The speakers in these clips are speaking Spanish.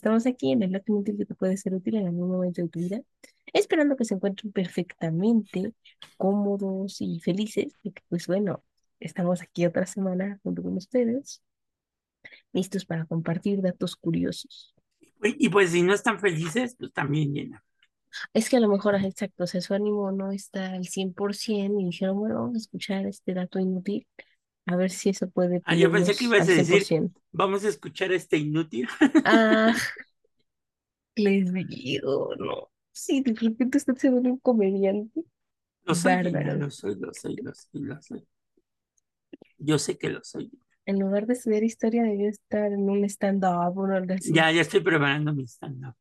Estamos aquí en el dato inútil que te puede ser útil en algún momento de tu vida, esperando que se encuentren perfectamente cómodos y felices, porque pues bueno, estamos aquí otra semana junto con ustedes, listos para compartir datos curiosos. Y pues si no están felices, pues también llena. Es que a lo mejor, ajá, exacto, o sea, su ánimo no está al 100% y dijeron, bueno, vamos a escuchar este dato inútil, a ver si eso puede Ah, yo pensé que ibas a decir, 100%. vamos a escuchar a este inútil. Ah, les digo, no. Sí, de repente usted se vuelve un comediante Lo soy, bárbaro. lo soy, lo soy, lo soy, lo soy. Yo sé que lo soy. En lugar de estudiar historia, debió estar en un stand-up o algo así. Ya, ya estoy preparando mi stand-up.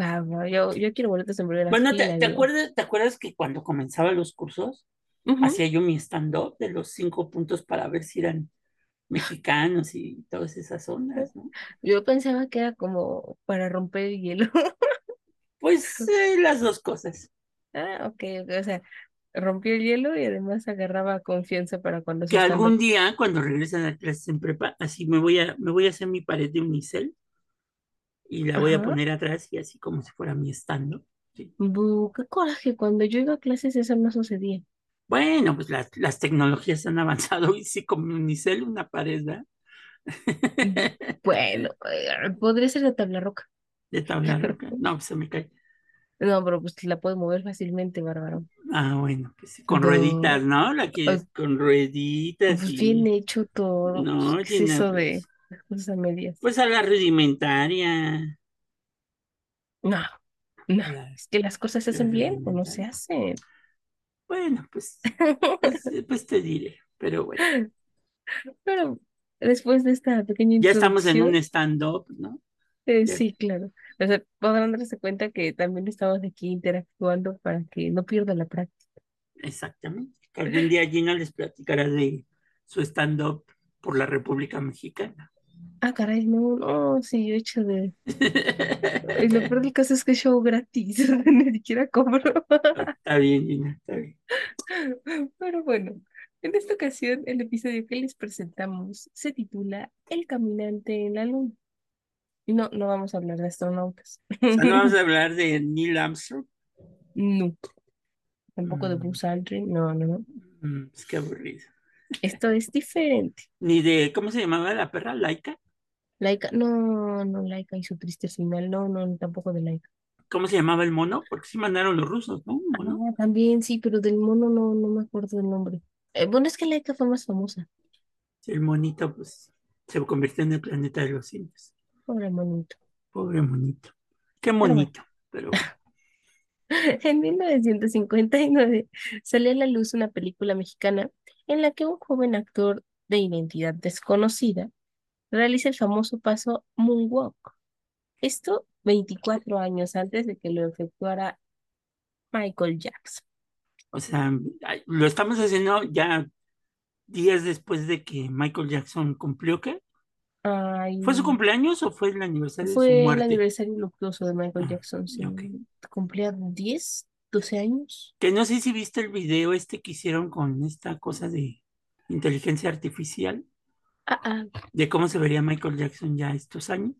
Va, va, yo, yo quiero boletos en primera Bueno, fila, ¿te, te digo. acuerdas, ¿te acuerdas que cuando comenzaba los cursos, Hacía yo mi stand-up de los cinco puntos para ver si eran mexicanos y todas esas ondas, ¿no? Yo pensaba que era como para romper el hielo. Pues eh, las dos cosas. Ah, ok, ok, o sea, rompió el hielo y además agarraba confianza para cuando Que algún día, cuando regresen a clases en prepa, así me voy a, me voy a hacer mi pared de unicel y la voy a poner atrás y así como si fuera mi stand-up. Sí. Qué coraje, cuando yo iba a clases eso no sucedía. Bueno, pues las, las tecnologías han avanzado y sí, como unicel, una pared, ¿verdad? Bueno, eh, podría ser de tabla roca. De tabla roca. No, pues se me cae. No, pero pues la puedes mover fácilmente, bárbaro. Ah, bueno, pues sí, con rueditas, ¿no? La Ay, quieres con rueditas Pues bien hecho todo. Pues, No, ¿qué es eso de pues, cosas medias? pues a la rudimentaria. No, no. Es que las cosas se hacen bien o no se hacen. Bueno, pues, pues, pues te diré, pero bueno. Pero después de esta pequeña Ya estamos en un stand-up, ¿no? eh, sí, claro. O sea, podrán darse cuenta que también estamos aquí interactuando para que no pierda la práctica. exactamente. Algún día Gina les platicará de su stand-up por la República Mexicana. Ah, caray, no, no, sí, yo he hecho de... Y lo peor del caso es que es show gratis, ni siquiera cobro. Está bien, Gina, está bien. Pero bueno, en esta ocasión el episodio que les presentamos se titula El caminante en la luna. Y no, no vamos a hablar de astronautas. O sea, no vamos a hablar de Neil Armstrong. No, tampoco de Mm, Buzz Aldrin, no, no, no. mm, es que aburrido. Esto es diferente. Ni de, ¿cómo se llamaba la perra? Laika. Laika, no, no, Laika y su triste final, no, no, tampoco de Laika. ¿Cómo se llamaba el mono? Porque sí mandaron los rusos, ¿no? Mono. Ah, también sí, pero del mono no, no me acuerdo el nombre. Eh, bueno, es que Laika fue más famosa. El monito, pues, se convirtió en el planeta de los simios. Pobre monito. Pobre monito. Qué monito, pero. En 1959 salió a la luz una película mexicana en la que un joven actor de identidad desconocida realiza el famoso paso Moonwalk. Esto 24 años antes de que lo efectuara Michael Jackson. O sea, lo estamos haciendo ya días después de que Michael Jackson cumplió, ¿qué? Ay, ¿Fue su cumpleaños o fue el aniversario de su fue el muerte? aniversario luctuoso de Michael Ah, Jackson, sí. ok. Cumplía 10, 12 años. Que no sé si viste el video este que hicieron con esta cosa de inteligencia artificial, Ah, ah, de cómo se vería Michael Jackson ya estos años.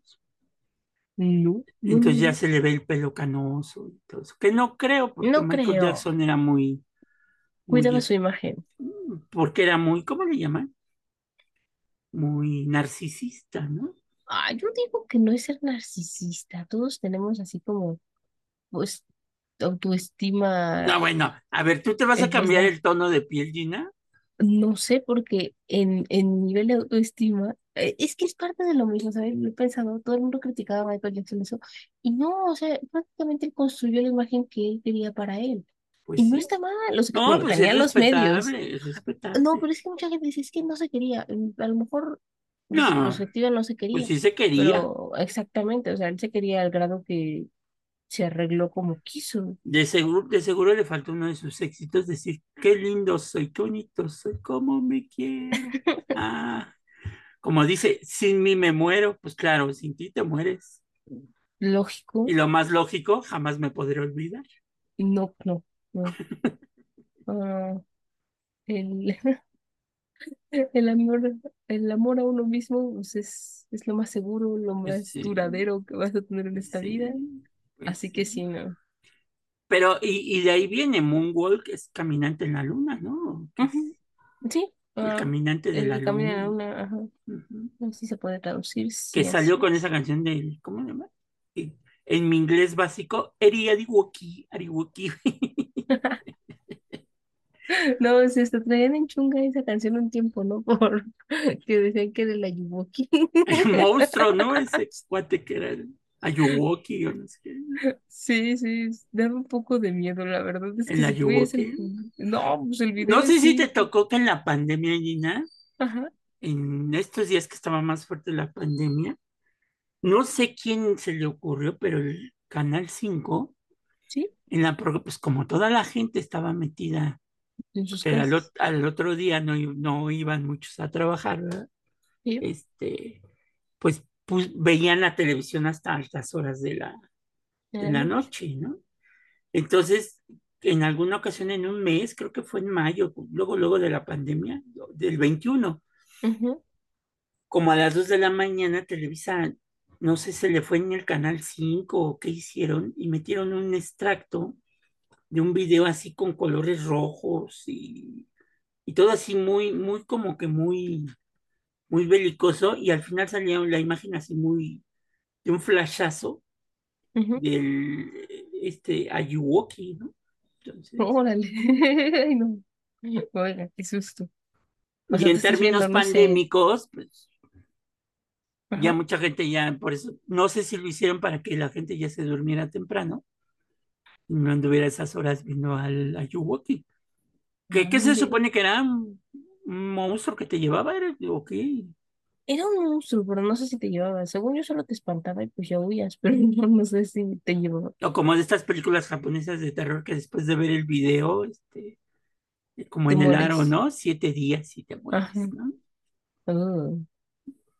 no, no, Entonces no, ya se le ve el pelo canoso y todo eso. Que no creo, porque No Michael creo. Jackson era muy, Cuidaba muy, su imagen. porque era muy, ¿cómo le llaman? Muy narcisista, ¿no? Ah, yo digo que no es ser narcisista. Todos tenemos así como, pues, autoestima. No, bueno, a ver, ¿tú te vas a cambiar el tono de piel, Gina? No sé, porque en, en nivel de autoestima, eh, es que es parte de lo mismo, ¿sabes? Lo he pensado, todo el mundo criticaba a Michael Jackson eso. Y no, o sea, prácticamente él construyó la imagen que él quería para él. Pues Y no está mal, sea, No, bueno, pues es los medios. es No, pero es que mucha gente dice, es que no se quería. Mm, A lo mejor desde su No, perspectiva no se pues quería. sí se quería. Pero exactamente, o sea, él se quería al grado que se arregló como quiso. De seguro, de seguro le faltó uno de sus éxitos decir, qué lindo soy, qué bonito soy, cómo me quiero. Ah, como dice, sin mí me muero, pues claro, sin ti te mueres. Lógico. Y lo más lógico, jamás me podré olvidar. No, no, no. Ah, el... El amor, el amor a uno mismo pues, es, es lo más seguro, lo más Sí, duradero que vas a tener en esta vida. sí, Así que sí. ¿no? Pero, y, y de ahí viene Moonwalk, es caminante en la luna, ¿no? Sí, el ah, caminante de la el camino a luna. una, ajá, Ujú. así se puede traducir, Que salió así con es. esa canción del, ¿cómo se llama? En mi inglés básico, Eri Ariwoki, Ariwoki. No, se está traían en chunga esa canción un tiempo, ¿no? Por que decían que era la Yuwoki. El monstruo, ¿no? Ese cuate que era el Ayuwoki o no sé qué. Sí, sí, daba un poco de miedo, la verdad es que El el... No, pues el No video sé si te tocó que en la pandemia, Gina, Ajá, en estos días que estaba más fuerte la pandemia, no sé quién se le ocurrió, pero el Canal 5 sí, en la pues como toda la gente estaba metida, porque al, otro día no, no iban muchos a trabajar, ¿verdad? Sí. Este, pues, pues veían la televisión hasta altas horas de la, de la noche. ¿no? Entonces, en alguna ocasión en un mes, creo que fue en mayo, luego, luego de la pandemia, del 21 Ujú, como a las 2 de la mañana, Televisa, no sé, se le fue en el canal 5 o qué hicieron, y metieron un extracto de un video así con colores rojos y, y todo así muy, muy como que muy, muy belicoso, y al final salía la imagen así muy, de un flashazo del, este, Ayuwoki, ¿no? Entonces, Órale. Ay, no. Oiga, qué susto. O y en términos viendo, no sé. pandémicos, pues ya mucha gente ya, por eso, no sé si lo hicieron para que la gente ya se durmiera temprano y no anduviera esas horas viendo al Ayuwoki. ¿Qué, qué se supone que era un, monstruo que te llevaba? ¿Era, o qué? Era un monstruo, pero no sé si te llevaba. Según yo solo te espantaba y pues ya huías, pero no, no sé si te llevaba. O como de estas películas japonesas de terror que después de ver el video, este, como en el aro. ¿no? Siete días y te Ajá. mueres, ¿no? Oh.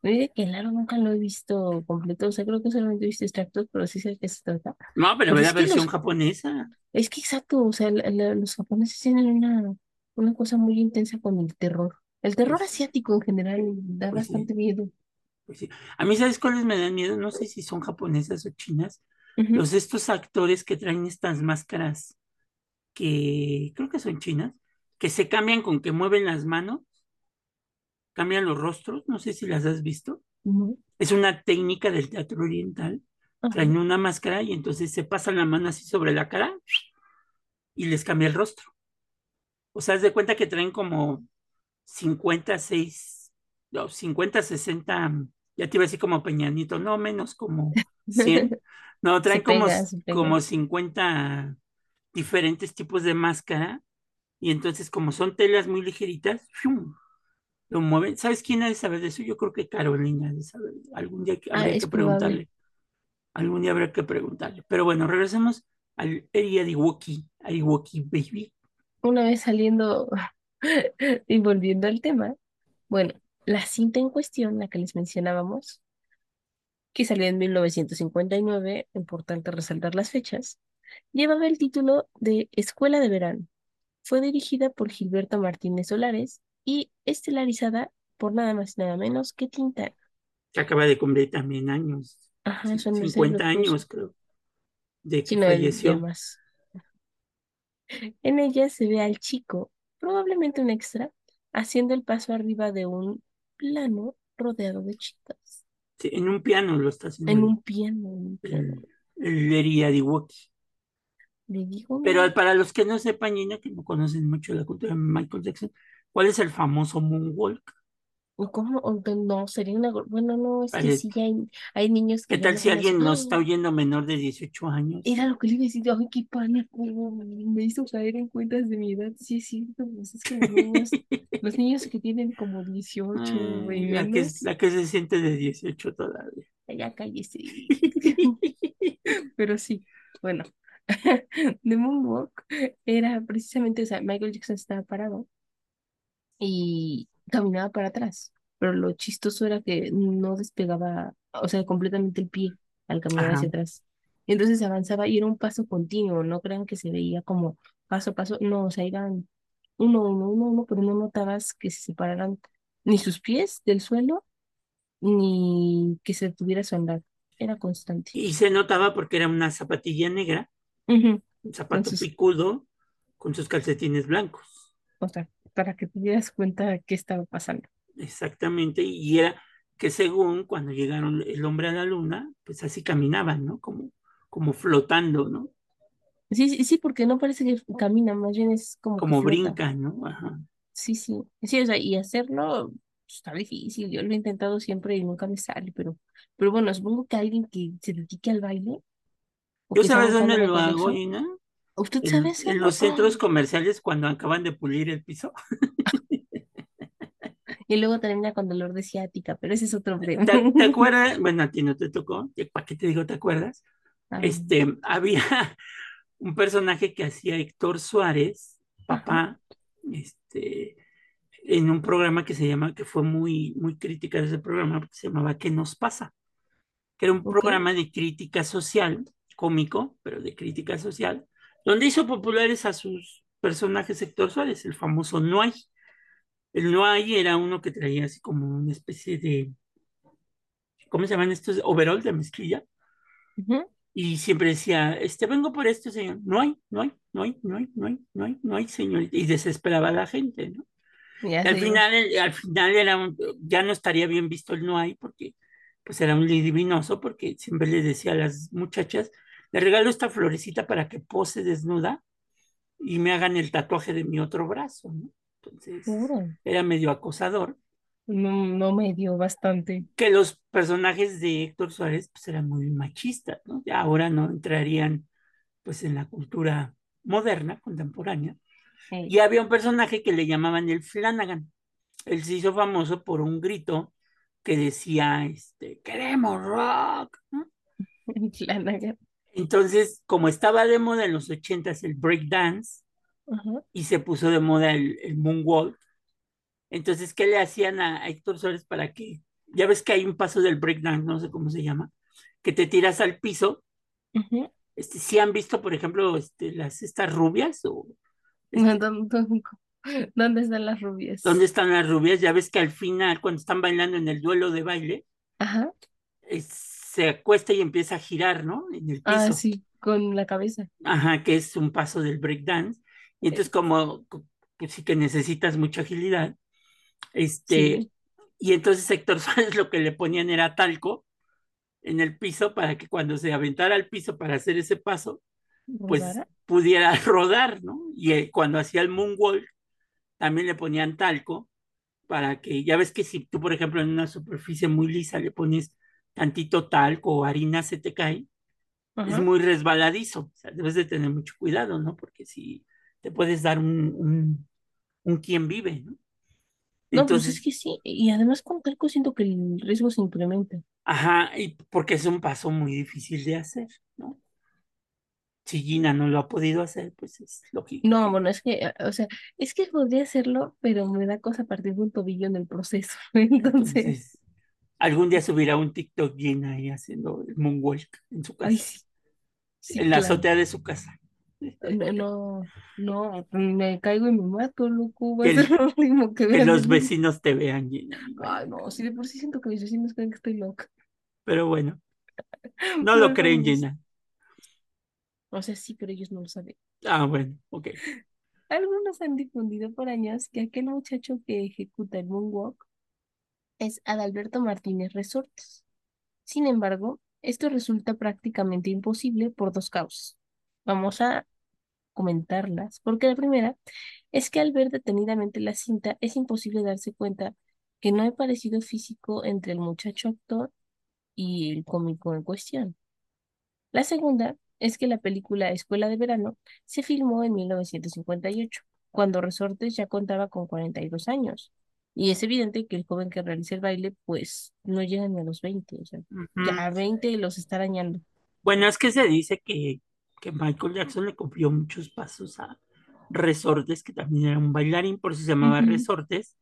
Mire que el aro nunca lo he visto completo. O sea, creo que solamente he visto extractos, pero sí sé de qué se trata. No, pero Pero ve la es que versión los, japonesa. es que exacto, o sea, la- la- los japoneses tienen una, una cosa muy intensa con el terror. El terror Pues, asiático en general da pues sí, bastante miedo. pues sí. A mí, ¿sabes cuáles me dan miedo? No sé si son japonesas o chinas. Ujú, Los estos actores que traen estas máscaras que creo que son chinas, que se cambian con que mueven las manos, cambian los rostros, no sé si las has visto. Es una técnica del teatro oriental. Traen una máscara y entonces se pasan la mano así sobre la cara y les cambia el rostro. O sea, haz de cuenta que traen como 56, no, 50, 60, ya te iba a decir como Peñanito, no menos como 100. No, traen como, pega, como 50 diferentes tipos de máscara y entonces como son telas muy ligeritas, ¡fium! lo mueven. ¿Sabes quién ha de saber de eso? Yo creo que Carolina ha de saber. Algún día que- Ah, habría es que probable. preguntarle. Algún día habrá que preguntarle. Pero bueno, regresemos al Eri Ariwoki, Ariwoki Baby. Una vez saliendo y volviendo al tema, bueno, la cinta en cuestión, la que les mencionábamos, que salió en 1959, importante resaltar las fechas, llevaba el título de Escuela de Verano. Fue dirigida por Gilberto Martínez Solares y estelarizada por nada más y nada menos que Tintán. que acaba de cumplir también años, Ajá, ci- son Mercedes lo 50 puso, años creo, de que falleció. más. En ella se ve al chico, probablemente un extra, haciendo el paso arriba de un plano rodeado de chicas. Sí, en un piano lo está haciendo En un piano, en un piano. el. Le digo, Pero para los que no sepan, Gina, que no conocen mucho la cultura de Michael Jackson, ¿cuál es el famoso Moonwalk? ¿O ¿cómo? O No, sería una... Bueno, no, es que sí, ya hay, hay niños ¿Qué que ya tal si alguien nos está oyendo menor de 18 Era años? lo que le iba a decir, ay, qué pánico, me hizo caer en cuentas de mi edad. Sí, es cierto, pues es que los niños, los niños que tienen como 18 y Ay, la que, menos, la que se siente de 18 todavía. ya cállese. Pero sí, bueno, The Moonwalk era precisamente, o sea, Michael Jackson estaba parado y caminaba para atrás, pero lo chistoso era que no despegaba, o sea, completamente el pie al caminar hacia atrás. Entonces avanzaba y era un paso continuo, no crean que se veía como paso a paso, no, o sea, iban uno, uno, uno, uno, pero no notabas que se separaran ni sus pies del suelo, ni que se tuviera su andar. Era constante. Y se notaba porque era una zapatilla negra, un Con zapato sus, picudo con sus calcetines blancos. o sea, para que te dieras cuenta de qué estaba pasando. Exactamente. Y era que según cuando llegaron el hombre a la luna, pues así caminaban, ¿no? Como, como flotando, ¿no? Sí, sí, sí, porque no parece que camina, más bien es como Como flota. brincan, ¿no? Ajá. Sí, sí. Sí, o sea, y hacerlo pues, está difícil. Yo lo he intentado siempre y nunca me sale, pero, pero bueno, supongo que alguien que se dedique al baile ¿Yo sabes dónde lo hago, Gina? ¿Usted sabe En, en los centros comerciales cuando acaban de pulir el piso. Y luego termina con dolor de ciática, pero ese es otro tema. ¿Te, te acuerdas? Bueno, a ti no te tocó. ¿Para qué te digo, te acuerdas? Ah, Este, había un personaje que hacía Héctor Suárez, Ajá, papá, este, en un programa que se llama, que fue muy, muy crítica de ese programa, porque se llamaba ¿Qué nos pasa? Que era un ok. programa de crítica social, cómico, pero de crítica social, donde hizo populares a sus personajes Suárez, el famoso No hay. El No hay era uno que traía así como una especie de, ¿cómo se llaman estos? Overall de mezclilla. Ujú, Y siempre decía, este, vengo por esto, señor. No hay, no hay, no hay, no hay, no hay, no hay, no hay, señor. Y desesperaba a la gente, ¿no? Ya al final, el- al final era un- ya no estaría bien visto el no hay, porque pues era un divinoso, porque siempre le decía a las muchachas, le regalo esta florecita para que pose desnuda y me hagan el tatuaje de mi otro brazo, ¿no? Entonces, era medio acosador. No, no me dio bastante. Que los personajes de Héctor Suárez pues eran muy machistas, ¿no? Ya ahora no entrarían pues en la cultura moderna, contemporánea. Y había un personaje que le llamaban el Flanagan. Él se hizo famoso por un grito que decía, este, queremos rock, ¿no? Flanagan. Entonces, como estaba de moda en los ochentas el breakdance y se puso de moda el, el moonwalk, entonces, ¿qué le hacían a, a Héctor Suárez para que, ya ves que hay un paso del breakdance, no sé cómo se llama, que te tiras al piso, este, si han visto, por ejemplo, este, las, estas rubias o No, ¿Dónde, están las rubias? dónde están las rubias, ya ves que al final, cuando están bailando en el duelo de baile, Ajá. eh, se acuesta y empieza a girar, ¿no? En el Ah, piso. sí, con la cabeza. Ajá, que es un paso del breakdance. Y entonces, como pues sí que necesitas mucha agilidad, este, Sí, y entonces Héctor Suárez lo que le ponían era talco en el piso para que cuando se aventara al piso para hacer ese paso, pues rodara. pudiera rodar, ¿no? Y eh, cuando hacía el moonwalk, también le ponían talco para que, ya ves que si tú, por ejemplo, en una superficie muy lisa le pones tantito talco o harina, se te cae, es muy resbaladizo. O sea, debes de tener mucho cuidado, ¿no? Porque si te puedes dar un, un, un quien vive, ¿no? No, pues es Entonces, que sí. Y además con talco siento que el riesgo se incrementa. ajá, y porque es un paso muy difícil de hacer, ¿no? Si Gina no lo ha podido hacer, pues es lógico No, bueno, es que, o sea, es que podría hacerlo, pero me da cosa partir de un tobillo en el proceso. Entonces, Entonces, algún día subirá un TikTok Gina ahí haciendo el moonwalk en su ay, casa, sí, sí, en la azotea de su casa. No, no, no, me caigo y me mato, loco. Va a ser lo último que que los vecinos te vean, bueno, Ay, no, sí, de por sí siento que mis vecinos creen que estoy loca. pero bueno, no lo creen. Gina. O sea, sí, pero ellos no lo saben. Ah, bueno, ok. Algunos han difundido por años que aquel muchacho que ejecuta el moonwalk es Adalberto Martínez Resortes. Sin embargo, esto resulta prácticamente imposible por dos causas. Vamos a comentarlas, porque la primera es que al ver detenidamente la cinta es imposible darse cuenta que no hay parecido físico entre el muchacho actor y el cómico en cuestión. La segunda es que la película Escuela de Verano se filmó en 1958, cuando Resortes ya contaba con 42 años. Y es evidente que el joven que realiza el baile, pues no llega ni a los 20, o sea, ya a 20 los está arañando. Bueno, es que se dice que, que Michael Jackson le copió muchos pasos a Resortes, que también era un bailarín, por eso se llamaba Resortes,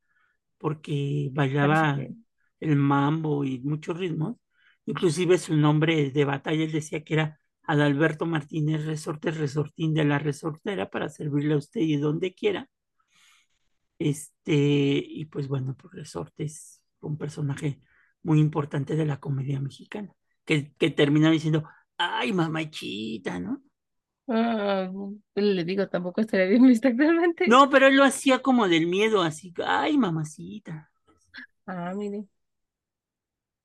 porque bailaba que... el mambo y muchos ritmos. Inclusive su nombre de batalla, él decía que era Adalberto Martínez Resortes Resortín de la Resortera para servirle a usted y donde quiera. Este, y pues bueno, pues Resortes fue un personaje muy importante de la comedia mexicana, que, que termina diciendo, ay, mamachita, ¿no? Ah, le digo, tampoco estaría bien actualmente. No, pero él lo hacía como del miedo, así, ay, mamacita. Ah, mire.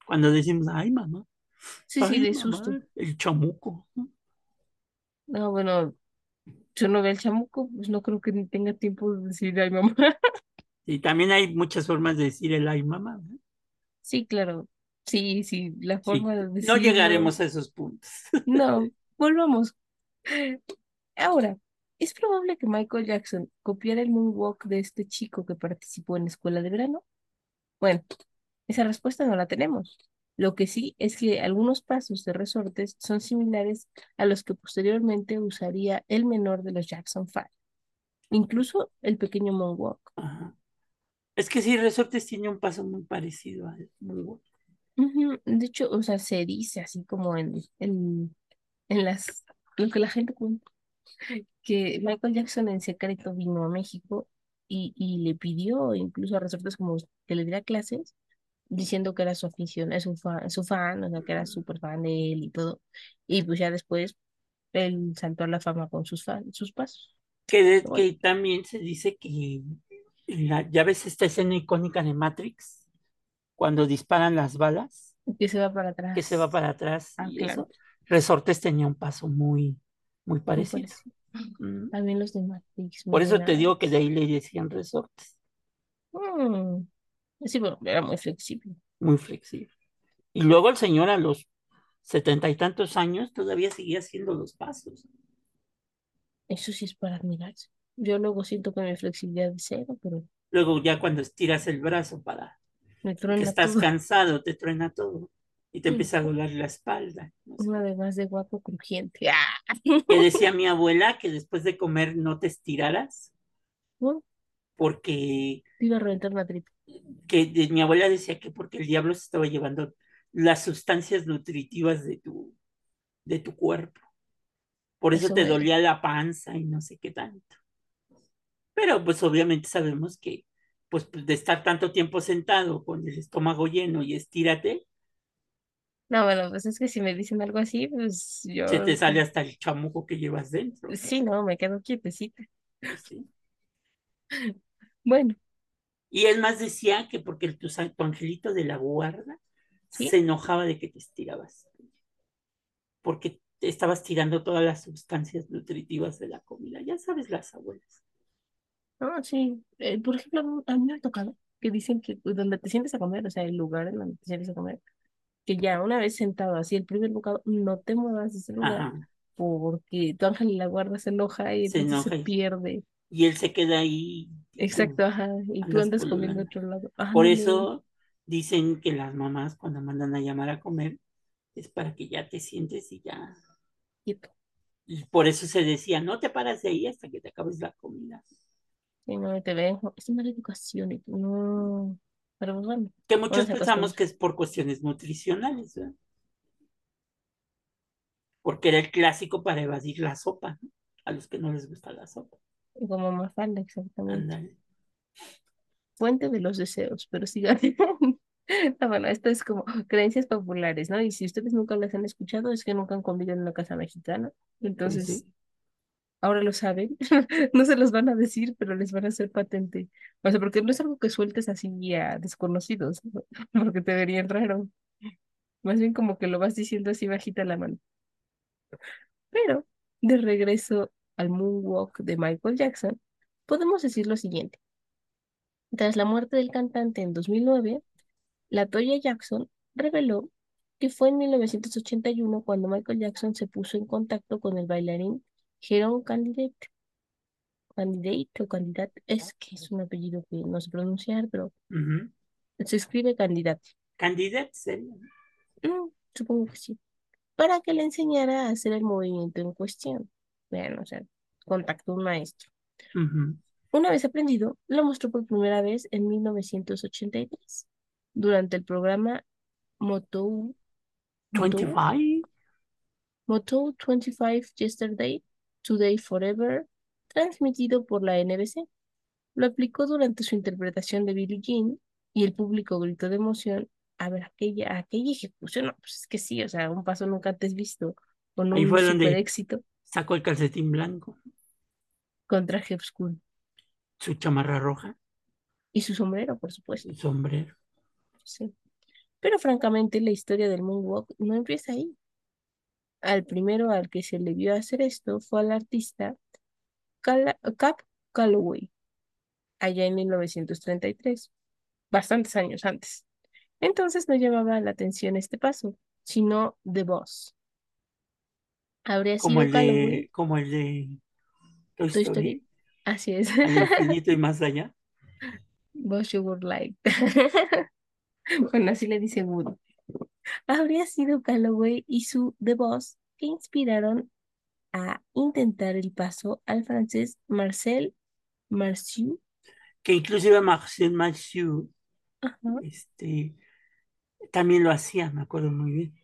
Cuando decimos, ay, mamá, Sí, sí, de mamá, susto. el chamuco. ¿no? No, bueno, yo no veo el chamuco, pues no creo que ni tenga tiempo de decir ay mamá. Y también hay muchas formas de decir el ay, mamá. ¿no? Sí, claro. Sí, sí, la Sí, forma de no decirlo. llegaremos a esos puntos. No, volvamos. Ahora, ¿es probable que Michael Jackson copiara el moonwalk de este chico que participó en la escuela de verano? Bueno, esa respuesta no la tenemos. Lo que sí es que algunos pasos de resortes son similares a los que posteriormente usaría el menor de los Jackson Five, incluso el pequeño moonwalk. Ajá. Es que sí, Resortes tiene un paso muy parecido al moonwalk. De hecho, o sea, se dice así como en, en, en las, lo que la gente cuenta, que Michael Jackson en secreto vino a México y, y le pidió incluso a resortes como que le diera clases, diciendo que era su afición, es su fan, su fan, o sea, que era súper fan de él y todo. Y pues ya después él saltó a la fama con sus, fa- sus pasos. Que, de- bueno, que también se dice que la, ya ves esta escena icónica de Matrix, cuando disparan las balas, que se va para que se va atrás. para atrás Ah, y claro, eso. Resortes tenía un paso muy, muy muy parecido. parecido. Mm. También los de Matrix, Por eso te digo que de ahí le decían resortes, Mm, Sí, bueno, era muy flexible. muy flexible. Y luego el señor a los setenta y tantos años todavía seguía haciendo los pasos. Eso sí es para admirarse. Yo luego siento que mi flexibilidad es cero, pero Luego ya cuando estiras el brazo para me que truena estás todo. cansado, te truena todo y te empieza a doler la espalda. no sé. Una además de guapo crujiente. ¡Ah! Que decía mi abuela que después de comer no te estiraras ¿No? Porque iba a reventar una tripa. que de- mi abuela decía que porque el diablo se estaba llevando las sustancias nutritivas de tu, de tu cuerpo. Por eso Eso te dolía la panza y no sé qué tanto. Pero pues obviamente sabemos que pues de estar tanto tiempo sentado con el estómago lleno y estírate, No, bueno, pues es que si me dicen algo así, pues se yo... te sale hasta el chamuco que llevas dentro. Sí, no, me quedo quietecita. Pues sí. Bueno, Y él más decía que porque el, tu, tu angelito de la guarda ¿sí? se enojaba de que te estirabas, porque te estabas tirando todas las sustancias nutritivas de la comida. Ya sabes, las abuelas. No, sí. Eh, por ejemplo, a mí me ha tocado que dicen que pues, donde te sientes a comer, o sea, el lugar en donde te sientes a comer, que ya una vez sentado así el primer bocado, no te muevas de ese lugar Ajá, porque tu ángel de la guarda se enoja y se entonces se pierde. Y él se queda ahí Exacto, ajá. Y tú andas comiendo a otro lado. Ay, Por eso dicen que las mamás cuando mandan a llamar a comer es para que ya te sientes y ya. quieto. Y por eso se decía, no te paras de ahí hasta que te acabes la comida. Sí, no te ven. Es mala educación. Y no. Pero pues bueno, Que muchos pensamos que es por cuestiones nutricionales, ¿verdad? Porque era el clásico para evadir la sopa, ¿no? A los que no les gusta la sopa. Como Mafalda, exactamente. Ándale. Fuente de los deseos, pero sigan. Ah, bueno, esto es como creencias populares, ¿no? Y si ustedes nunca las han escuchado, es que nunca han comido en una casa mexicana. Entonces, sí. ahora lo saben. No se los van a decir, pero les van a hacer patente. O sea, porque no es algo que sueltes así a desconocidos, ¿no? Porque te verían raro. Más bien como que lo vas diciendo así bajita la mano. Pero, de regreso al moonwalk de Michael Jackson, podemos decir lo siguiente. Tras la muerte del cantante en 2009, la Toya Jackson reveló que fue en 1981 cuando Michael Jackson se puso en contacto con el bailarín Jerome Candidate. Candidate o Candidate, es que es un apellido que no sé pronunciar, pero se escribe Candidate. Candidate sería. Mm, supongo que sí. Para que le enseñara a hacer el movimiento en cuestión. Vean, o sea, contactó un maestro. Una vez aprendido, lo mostró por primera vez en 1983, durante el programa Moto, Moto, 25. Moto 25 Yesterday, Today Forever, transmitido por la NBC. Lo aplicó durante su interpretación de Billie Jean y el público gritó de emoción. A ver, aquella, aquella ejecución, no, pues es que sí, o sea, un paso nunca antes visto, con un fue super donde éxito sacó el calcetín blanco, contra traje oscuro. su chamarra roja, Y su sombrero, por supuesto, su sombrero. sí. Pero francamente, la historia del moonwalk no empieza ahí. Al primero al que se le vio hacer esto fue al artista Cap Calloway, allá en 1933, bastantes años antes. Entonces no llamaba la atención este paso, sino The Boss. Habría Como sido el de, como el de Toy Toy Story. Story, Así es. al infinito y más allá. Boss You Would Like. Bueno, así le dice Woody. Habría sido Calloway y su The Boss que inspiraron a intentar el paso al francés Marcel Marceau. Que inclusive Marcel Marceau, Ajá. este, también lo hacía, me acuerdo muy bien.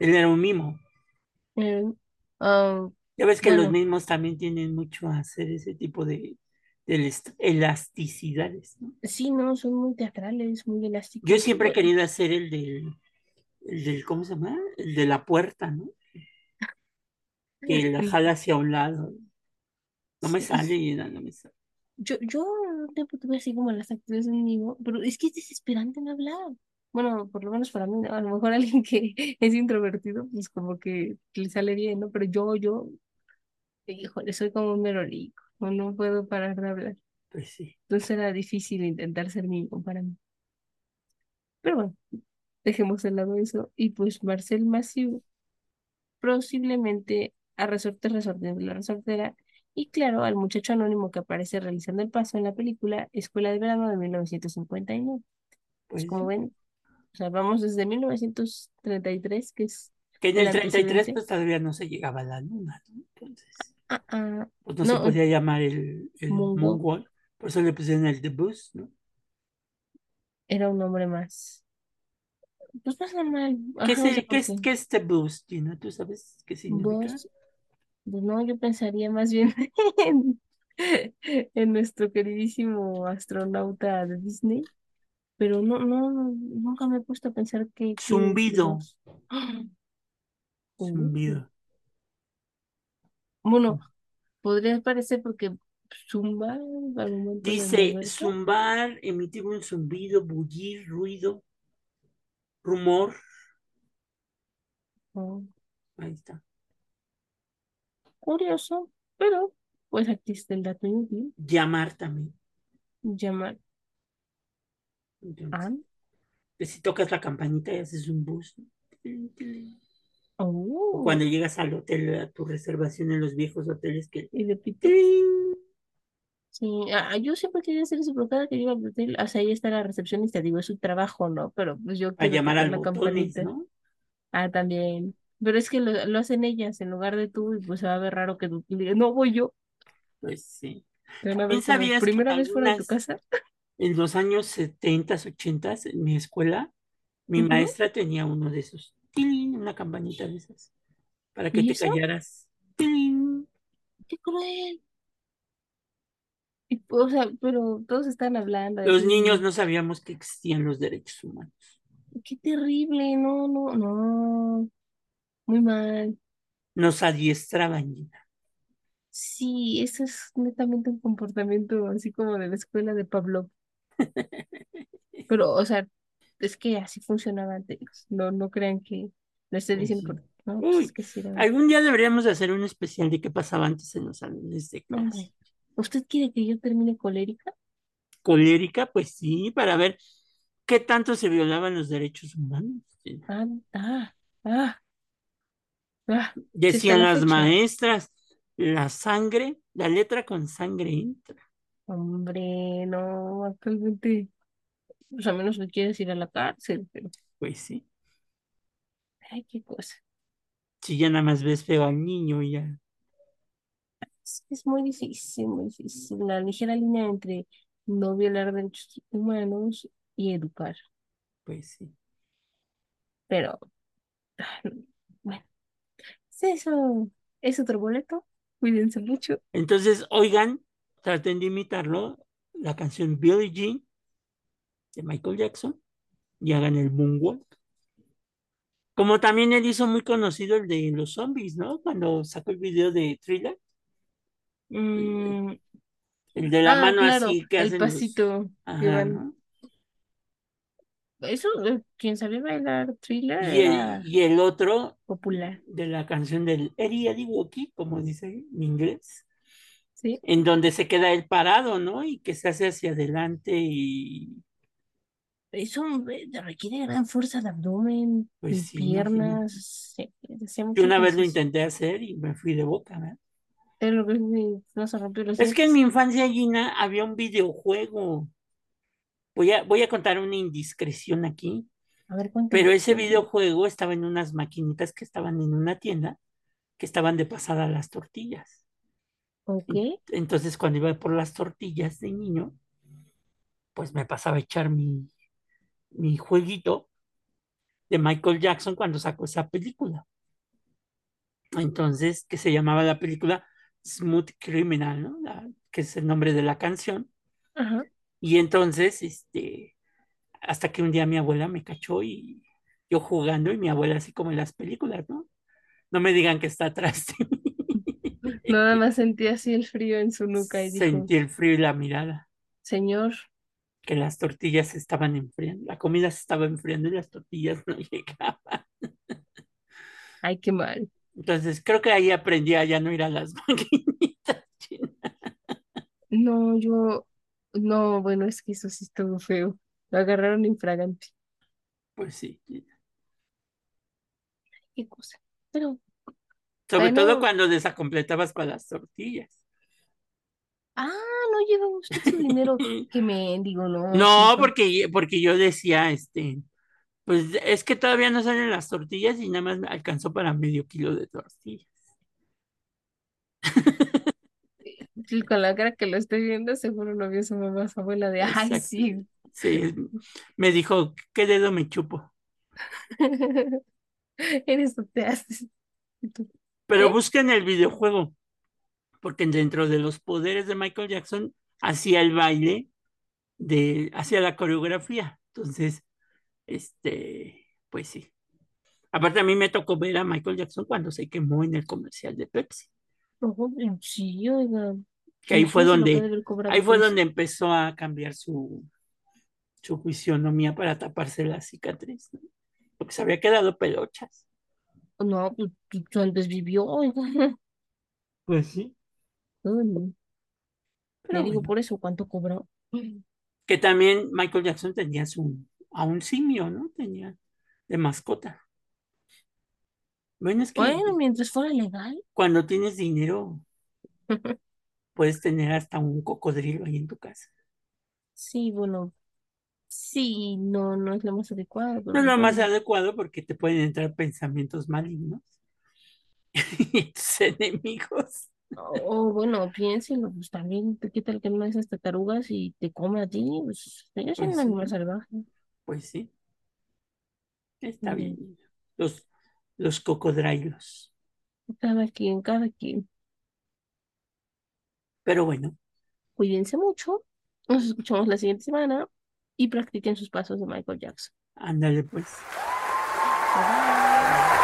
Él era un mimo. Ah, Ya ves que los mimos también tienen mucho a hacer ese tipo de, de elast- elasticidades, ¿no? sí, no, son muy teatrales, muy Yo elásticos. siempre he querido hacer el del, el del, ¿cómo se llama? El de la puerta, ¿no? Que la sí, jala hacia un lado. No me sí, sale y no, no me sale. yo, yo un tiempo tuve así como las actrices en vivo, pero es que es desesperante no hablar. Bueno, por lo menos para mí, ¿no? A lo mejor alguien que es introvertido, pues como que le sale bien, ¿no? Pero yo, yo, híjole, soy como un merolico, no, no puedo parar de hablar. Pues sí, Entonces era difícil intentar ser vivo para mí. Pero bueno, dejemos de lado eso. Y pues Marcel Massieu posiblemente a Resorte Resorte de la Resortera y claro, al muchacho anónimo que aparece realizando el paso en la película Escuela de Verano de 1959. Pues pues como ven, o sea, vamos desde 1933, que es Que en el el 33 antecedente. pues todavía no se llegaba a la luna, ¿no? Entonces, Ah, ah, pues no se podía llamar el, el Moonwalk. Por eso le pusieron el The Bus, ¿no? era un nombre más. Pues más normal, ¿Qué es, ajá, sea, el- qué es, qué es The Bus, Gina? ¿Tú sabes qué significa? pues no, yo pensaría más bien en, en nuestro queridísimo astronauta de Disney. Pero no, no, nunca me he puesto a pensar quiere decir Zumbido, zumbido. Bueno, podría parecer porque zumba al momento de Dice zumbar, emitir un zumbido, bullir, ruido, rumor. Oh, Ahí está. curioso, pero pues aquí está el dato inútil. Llamar también. Llamar. Entonces, que si tocas la campanita y haces un bus. Oh, cuando llegas al hotel, a tu reservación en los viejos hoteles que... y repito. Sí, ah, yo siempre quería hacer eso, pero cada que iba al hotel, sea, ahí está la recepcionista, digo, es su trabajo, ¿no? Pero pues yo A llamar al la botones, campanita. ¿no? Ah, también. Pero es que lo, lo hacen ellas en lugar de tú, y pues se va a ver raro que tú digas, no voy yo. Pues sí. Que en primera vez fuera de tu casa. En los años 70, 80, en mi escuela, mi maestra tenía uno de esos. ¡Tilín! Una campanita de esas. Para que ¿Y te eso? callaras. ¡Tilín! ¡Qué cruel! O sea, pero todos están hablando Los niños no sabíamos que existían los derechos humanos. Qué terrible, no, no, no. Muy mal. Nos adiestraban. Gina. Sí, eso es netamente un comportamiento así como de la escuela de Pablo. Pero, o sea, es que así funcionaba antes. No, no crean que lo estoy Pues diciendo por. No, pues es Uy, que sí era. algún día deberíamos de hacer un especial de qué pasaba antes en los salones de No, clase. ¿Usted quiere que yo termine colérica? Colérica, pues sí, para ver qué tanto se violaban los derechos humanos. Ah, ah, ah, ah. Decían la las fecha. maestras, la sangre, la letra con sangre entra. Hombre, no, actualmente, pues a menos que quieres ir a la cárcel, pero, Pues sí, ay, qué cosa. si ya nada más ves feo al niño, ya, Es, es muy difícil, muy difícil. La ligera línea entre no violar derechos humanos y educar. pues sí. Pero, ah, bueno, sí, eso es otro boleto. Cuídense mucho. Entonces, oigan, traten de imitarlo. la canción Billie Jean de Michael Jackson y hagan el moonwalk. Como también él hizo muy conocido el de los zombies, ¿no? Cuando sacó el video de Thriller. Mm, El de la ah, mano claro, así que el hacen los... pasito que Ajá. Eso, eh, quien sabía bailar thriller Y el, era y el otro popular, de la canción del Eddie Eddie Walkie, como dice en inglés, ¿sí? en donde se queda él parado, ¿no? Y que se hace hacia adelante y Eso eh, requiere gran fuerza de abdomen, pues y sí, piernas, sí, mucho una vez lo intenté hacer y me fui de boca, ¿verdad? Pero no se rompió los Es que en mi infancia, Gina, había un videojuego. Voy a, voy a contar una indiscreción aquí, A ver, cuéntame. pero ese videojuego estaba en unas maquinitas que estaban en una tienda que estaban de pasada las tortillas. Ok, En- Entonces, cuando iba por las tortillas de niño, pues me pasaba a echar mi, mi jueguito de Michael Jackson cuando sacó esa película. Entonces, que se llamaba la película Smooth Criminal, ¿no? La- que es el nombre de la canción. ajá. Y entonces, este, hasta que un día mi abuela me cachó y yo jugando y mi abuela así como en las películas, ¿no? No me digan que está atrás de Nada más sentí así el frío en su nuca y dijo, Sentí el frío y la mirada, señor, que las tortillas se estaban enfriando, la comida se estaba enfriando y las tortillas no llegaban. ay, qué mal. Entonces creo que ahí aprendí a ya no ir a las maquinitas chinas. No, yo, no, bueno, es que eso sí estuvo feo. Lo agarraron infragante. Pues sí, Qué cosa. Pero, sobre todo cuando desacompletabas para las tortillas. ah, no lleva usted su dinero. Qué mendigo, no, sí, No, fue. porque, porque yo decía, este, pues es que todavía no salen las tortillas y nada más me alcanzó para medio kilo de tortillas. Con la cara que lo estoy viendo, seguro no vio su mamá, su abuela de, ay, Exacto. sí. Sí, me dijo, ¿qué dedo me chupo? Eres tú te haces. Pero ¿Qué? busquen el videojuego, porque dentro de los poderes de Michael Jackson hacía el baile de, hacía la coreografía. Entonces, este, pues sí. Aparte a mí me tocó ver a Michael Jackson cuando se quemó en el comercial de Pepsi, sí, oiga, que ahí fue donde, ahí fue donde empezó a cambiar su, su fisionomía para taparse la cicatriz, ¿no? Porque se había quedado pelochas. No, pues tú, tú antes vivió, oiga. Pues sí. No. Le Pero digo bueno, por eso, ¿cuánto cobró? que también Michael Jackson tenía su, a un simio, ¿no? Tenía de mascota. Bueno, es que Bueno, mientras fuera legal. cuando tienes dinero puedes tener hasta un cocodrilo ahí en tu casa. Sí, bueno, sí, no, no es lo más adecuado, No es lo más adecuado porque te pueden entrar pensamientos malignos y tus enemigos. O bueno, piénselo, pues también, ¿qué tal que no es hasta tarugas y te come a ti? Pues ellos son Pues un animal salvaje. pues sí, está Mm, bien. Los, los cocodrilos. Cada quien, cada quien. Pero bueno, Cuídense mucho. Nos escuchamos la siguiente semana y practiquen sus pasos de Michael Jackson. ándale pues. Bye bye.